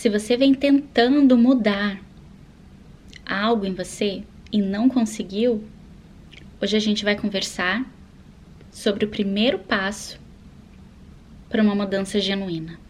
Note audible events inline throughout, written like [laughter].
Se você vem tentando mudar algo em você e não conseguiu, hoje a gente vai conversar sobre o primeiro passo para uma mudança genuína.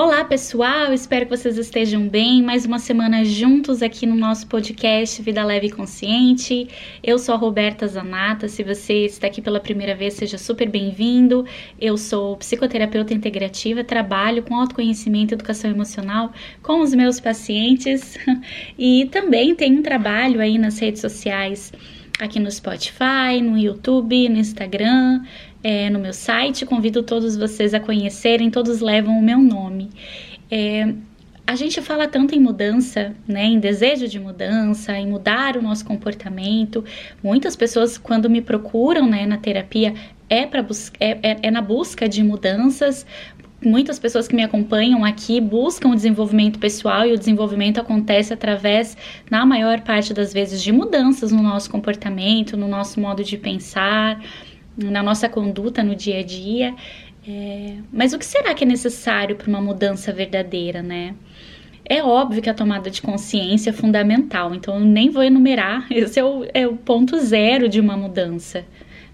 Olá, pessoal! Espero que vocês estejam bem. Mais uma semana juntos aqui no nosso podcast Vida Leve e Consciente. Eu sou a Roberta Zanata. Se você está aqui pela primeira vez, seja super bem-vindo. Eu sou psicoterapeuta integrativa, trabalho com autoconhecimento e educação emocional com os meus pacientes [laughs] e também tenho um trabalho aí nas redes sociais aqui no Spotify, no YouTube, no Instagram, é, no meu site. Convido todos vocês a conhecerem, todos levam o meu nome. É, a gente fala tanto em mudança, né, em desejo de mudança, em mudar o nosso comportamento. Muitas pessoas, quando me procuram né, na terapia, é, pra é, é, é na busca de mudanças, muitas pessoas que me acompanham aqui buscam o desenvolvimento pessoal e o desenvolvimento acontece através, na maior parte das vezes, de mudanças no nosso comportamento, no nosso modo de pensar, na nossa conduta no dia a dia. É, mas o que será que é necessário para uma mudança verdadeira, né? É óbvio que a tomada de consciência é fundamental, então eu nem vou enumerar, [laughs] esse é o, é o ponto zero de uma mudança.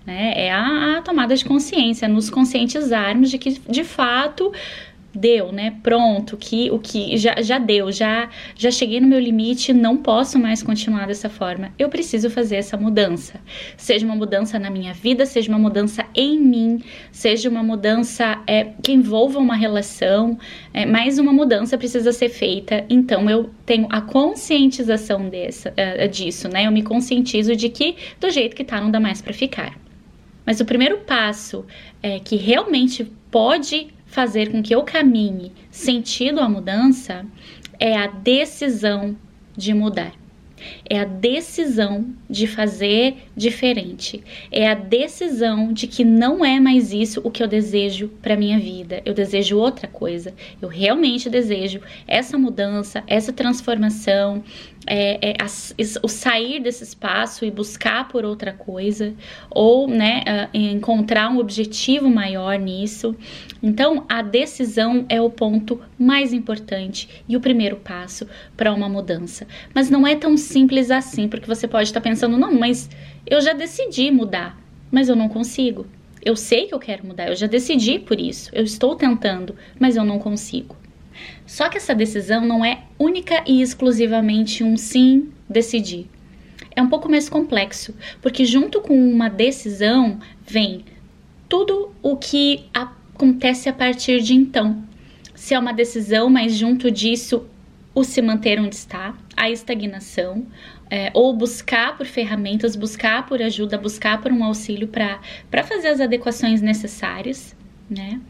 Né? É a, a tomada de consciência, nos conscientizarmos de que de fato deu, né? Pronto, que o que já, já deu, já já cheguei no meu limite, não posso mais continuar dessa forma. Eu preciso fazer essa mudança. Seja uma mudança na minha vida, seja uma mudança em mim, seja uma mudança é, que envolva uma relação, é, mas uma mudança precisa ser feita. Então eu tenho a conscientização dessa, é, disso, né? Eu me conscientizo de que do jeito que tá não dá mais para ficar. Mas o primeiro passo é que realmente pode fazer com que eu caminhe sentido a mudança é a decisão de mudar. É a decisão de fazer diferente. É a decisão de que não é mais isso o que eu desejo para minha vida. Eu desejo outra coisa. Eu realmente desejo essa mudança, essa transformação, é, é, o sair desse espaço e buscar por outra coisa, ou né, encontrar um objetivo maior nisso. Então, a decisão é o ponto mais importante e o primeiro passo para uma mudança. Mas não é tão simples assim, porque você pode estar pensando, não, mas eu já decidi mudar, mas eu não consigo. Eu sei que eu quero mudar, eu já decidi por isso, eu estou tentando, mas eu não consigo. Só que essa decisão não é única e exclusivamente um sim decidir. É um pouco mais complexo, porque junto com uma decisão vem tudo o que acontece a partir de então. Se é uma decisão, mas junto disso o se manter onde está, a estagnação, é, ou buscar por ferramentas, buscar por ajuda, buscar por um auxílio para fazer as adequações necessárias, né?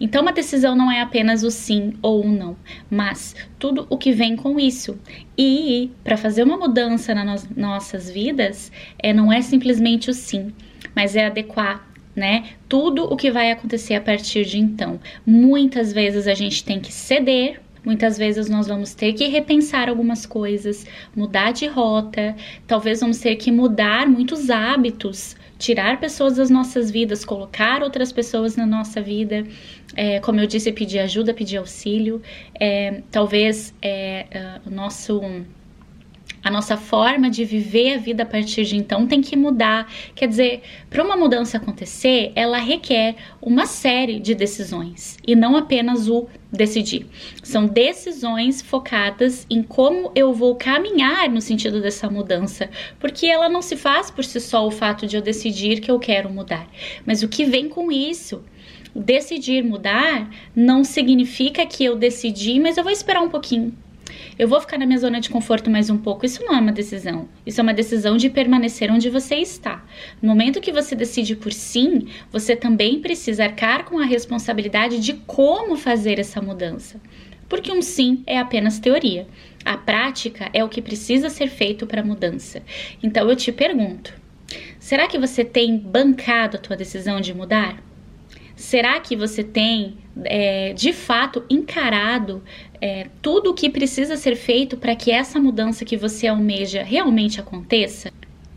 Então, uma decisão não é apenas o sim ou o não, mas tudo o que vem com isso. E para fazer uma mudança nas nossas vidas, é, não é simplesmente o sim, mas é adequar né? Tudo o que vai acontecer a partir de então. Muitas vezes a gente tem que ceder, muitas vezes nós vamos ter que repensar algumas coisas, mudar de rota, talvez vamos ter que mudar muitos hábitos tirar pessoas das nossas vidas, colocar outras pessoas na nossa vida, é, como eu disse, pedir ajuda, pedir auxílio, é, talvez é, é o nosso a nossa forma de viver a vida a partir de então tem que mudar. Quer dizer, para uma mudança acontecer, ela requer uma série de decisões e não apenas o decidir. São decisões focadas em como eu vou caminhar no sentido dessa mudança, porque ela não se faz por si só o fato de eu decidir que eu quero mudar, mas o que vem com isso. Decidir mudar não significa que eu decidi, mas eu vou esperar um pouquinho eu vou ficar na minha zona de conforto mais um pouco. Isso não é uma decisão. Isso é uma decisão de permanecer onde você está. No momento que você decide por sim, você também precisa arcar com a responsabilidade de como fazer essa mudança. Porque um sim é apenas teoria. A prática é o que precisa ser feito para a mudança. Então eu te pergunto: será que você tem bancado a tua decisão de mudar? Será que você tem é, de fato encarado é, tudo o que precisa ser feito para que essa mudança que você almeja realmente aconteça?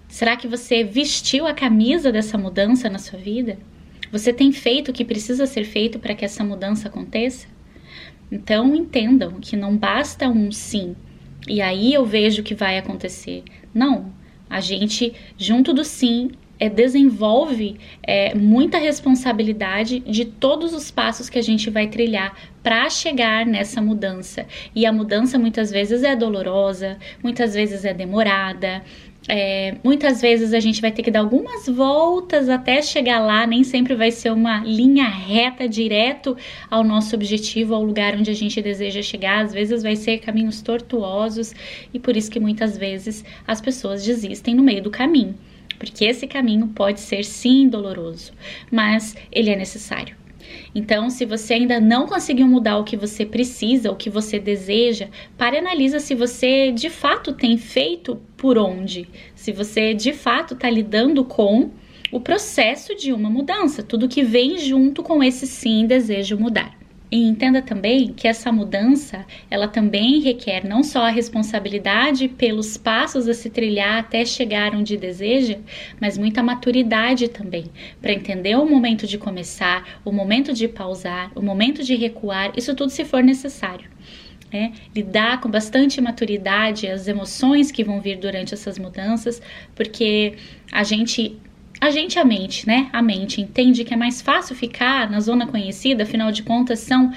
Será que você vestiu a camisa dessa mudança na sua vida? Você tem feito o que precisa ser feito para que essa mudança aconteça? Então entendam que não basta um sim e aí eu vejo o que vai acontecer. Não, a gente, junto do sim, é, desenvolve é, muita responsabilidade de todos os passos que a gente vai trilhar para chegar nessa mudança. E a mudança muitas vezes é dolorosa, muitas vezes é demorada. É, muitas vezes a gente vai ter que dar algumas voltas até chegar lá, nem sempre vai ser uma linha reta direto ao nosso objetivo, ao lugar onde a gente deseja chegar. Às vezes vai ser caminhos tortuosos e por isso que muitas vezes as pessoas desistem no meio do caminho porque esse caminho pode ser sim doloroso, mas ele é necessário. Então, se você ainda não conseguiu mudar o que você precisa, o que você deseja, pare e analisa se você de fato tem feito por onde, se você de fato está lidando com o processo de uma mudança, tudo que vem junto com esse sim desejo mudar. E entenda também que essa mudança, ela também requer não só a responsabilidade pelos passos a se trilhar até chegar onde deseja, mas muita maturidade também, para entender o momento de começar, o momento de pausar, o momento de recuar, isso tudo se for necessário. É, lidar com bastante maturidade as emoções que vão vir durante essas mudanças, porque a gente a gente, a mente, né? A mente entende que é mais fácil ficar na zona conhecida, afinal de contas, são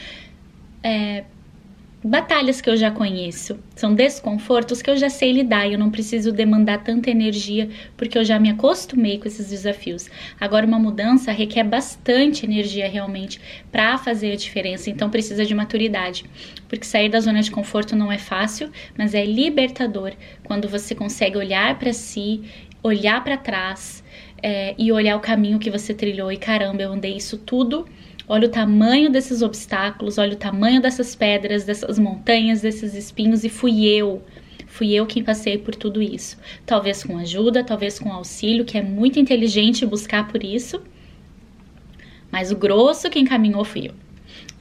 é, batalhas que eu já conheço, são desconfortos que eu já sei lidar e eu não preciso demandar tanta energia porque eu já me acostumei com esses desafios. Agora, uma mudança requer bastante energia realmente para fazer a diferença, então precisa de maturidade, porque sair da zona de conforto não é fácil, mas é libertador quando você consegue olhar para si, olhar para trás é, e olhar o caminho que você trilhou e caramba, eu andei isso tudo. Olha o tamanho desses obstáculos, olha o tamanho dessas pedras, dessas montanhas, desses espinhos e fui eu. Fui eu quem passei por tudo isso. Talvez com ajuda, talvez com auxílio, que é muito inteligente buscar por isso. Mas o grosso quem caminhou fui eu.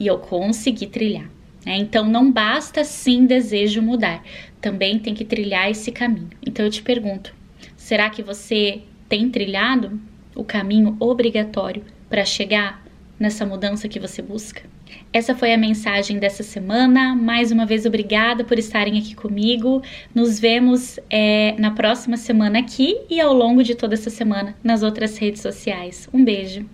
E eu consegui trilhar. Né? Então não basta sim desejo mudar, também tem que trilhar esse caminho. Então eu te pergunto: será que você tem trilhado o caminho obrigatório para chegar nessa mudança que você busca? Essa foi a mensagem dessa semana. Mais uma vez, obrigada por estarem aqui comigo. Nos vemos é, na próxima semana aqui e ao longo de toda essa semana nas outras redes sociais. Um beijo.